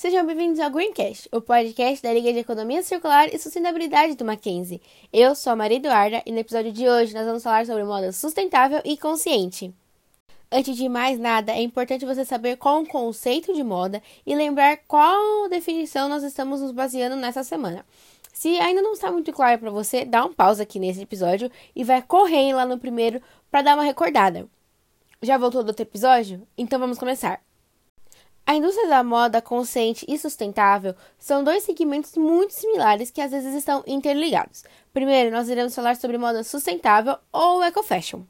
Sejam bem-vindos ao Greencast, o podcast da Liga de Economia Circular e Sustentabilidade do Mackenzie. Eu sou a Maria Eduarda e no episódio de hoje nós vamos falar sobre moda sustentável e consciente. Antes de mais nada, é importante você saber qual o conceito de moda e lembrar qual definição nós estamos nos baseando nessa semana. Se ainda não está muito claro para você, dá um pause aqui nesse episódio e vai correndo lá no primeiro para dar uma recordada. Já voltou do outro episódio? Então vamos começar. A indústria da moda consciente e sustentável são dois segmentos muito similares que às vezes estão interligados. Primeiro, nós iremos falar sobre moda sustentável ou eco-fashion.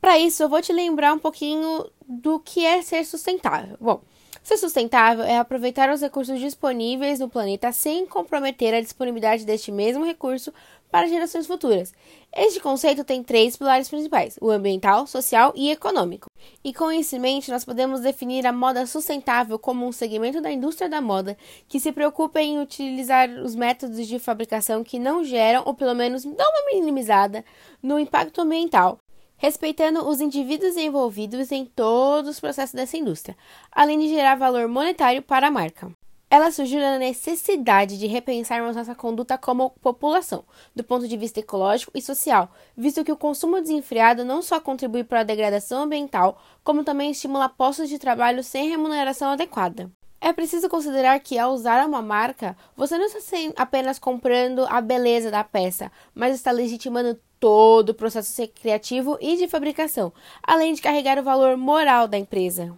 Para isso, eu vou te lembrar um pouquinho do que é ser sustentável. Bom, Ser sustentável é aproveitar os recursos disponíveis no planeta sem comprometer a disponibilidade deste mesmo recurso para gerações futuras. Este conceito tem três pilares principais: o ambiental, social e econômico. E com isso em mente, nós podemos definir a moda sustentável como um segmento da indústria da moda que se preocupa em utilizar os métodos de fabricação que não geram, ou pelo menos dão uma minimizada, no impacto ambiental, respeitando os indivíduos envolvidos em todos os processos dessa indústria, além de gerar valor monetário para a marca. Ela surgiu da necessidade de repensarmos nossa conduta como população, do ponto de vista ecológico e social, visto que o consumo desenfreado não só contribui para a degradação ambiental, como também estimula postos de trabalho sem remuneração adequada. É preciso considerar que, ao usar uma marca, você não está apenas comprando a beleza da peça, mas está legitimando todo o processo criativo e de fabricação, além de carregar o valor moral da empresa.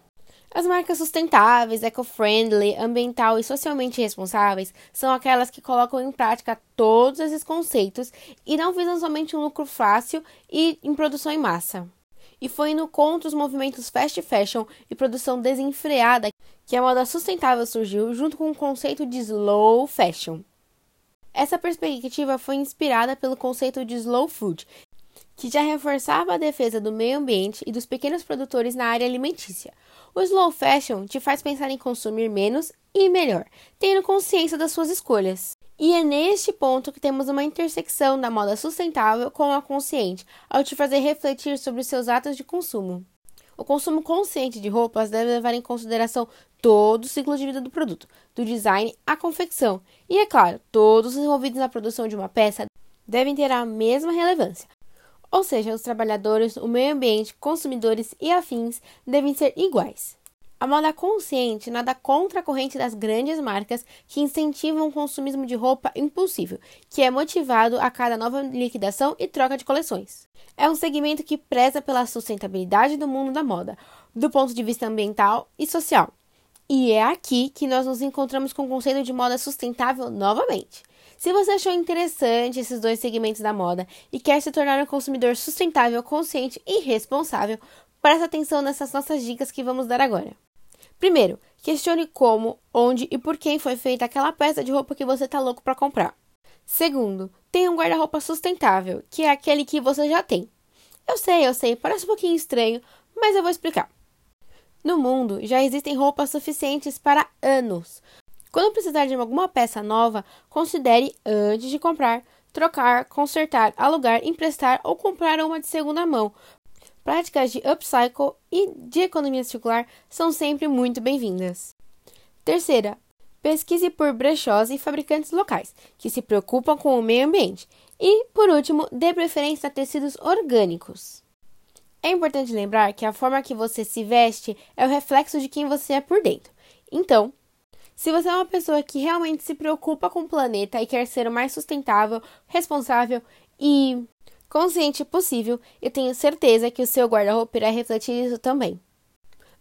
As marcas sustentáveis, eco-friendly, ambiental e socialmente responsáveis são aquelas que colocam em prática todos esses conceitos e não visam somente um lucro fácil e em produção em massa. E foi indo contra os movimentos fast fashion e produção desenfreada que a moda sustentável surgiu junto com o conceito de slow fashion. Essa perspectiva foi inspirada pelo conceito de slow food, que já reforçava a defesa do meio ambiente e dos pequenos produtores na área alimentícia. O slow fashion te faz pensar em consumir menos e melhor, tendo consciência das suas escolhas. E é neste ponto que temos uma intersecção da moda sustentável com a consciente, ao te fazer refletir sobre os seus atos de consumo. O consumo consciente de roupas deve levar em consideração todo o ciclo de vida do produto, do design à confecção. E é claro, todos os envolvidos na produção de uma peça devem ter a mesma relevância. Ou seja, os trabalhadores, o meio ambiente, consumidores e afins devem ser iguais. A moda consciente nada contra a corrente das grandes marcas que incentivam o consumismo de roupa impulsivo, que é motivado a cada nova liquidação e troca de coleções. É um segmento que preza pela sustentabilidade do mundo da moda, do ponto de vista ambiental e social. E é aqui que nós nos encontramos com o conceito de moda sustentável novamente. Se você achou interessante esses dois segmentos da moda e quer se tornar um consumidor sustentável, consciente e responsável, preste atenção nessas nossas dicas que vamos dar agora. Primeiro, questione como, onde e por quem foi feita aquela peça de roupa que você está louco para comprar. Segundo, tenha um guarda-roupa sustentável, que é aquele que você já tem. Eu sei, eu sei, parece um pouquinho estranho, mas eu vou explicar. No mundo já existem roupas suficientes para anos. Quando precisar de alguma peça nova, considere antes de comprar, trocar, consertar, alugar, emprestar ou comprar uma de segunda mão, Práticas de upcycle e de economia circular são sempre muito bem-vindas. Terceira, pesquise por brechós e fabricantes locais, que se preocupam com o meio ambiente. E, por último, dê preferência a tecidos orgânicos. É importante lembrar que a forma que você se veste é o reflexo de quem você é por dentro. Então, se você é uma pessoa que realmente se preocupa com o planeta e quer ser o mais sustentável, responsável e consciente possível, eu tenho certeza que o seu guarda-roupa irá refletir isso também.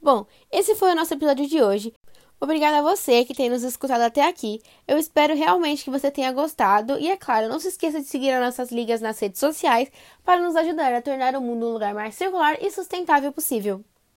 Bom, esse foi o nosso episódio de hoje. Obrigada a você que tem nos escutado até aqui. Eu espero realmente que você tenha gostado e, é claro, não se esqueça de seguir as nossas ligas nas redes sociais para nos ajudar a tornar o mundo um lugar mais circular e sustentável possível.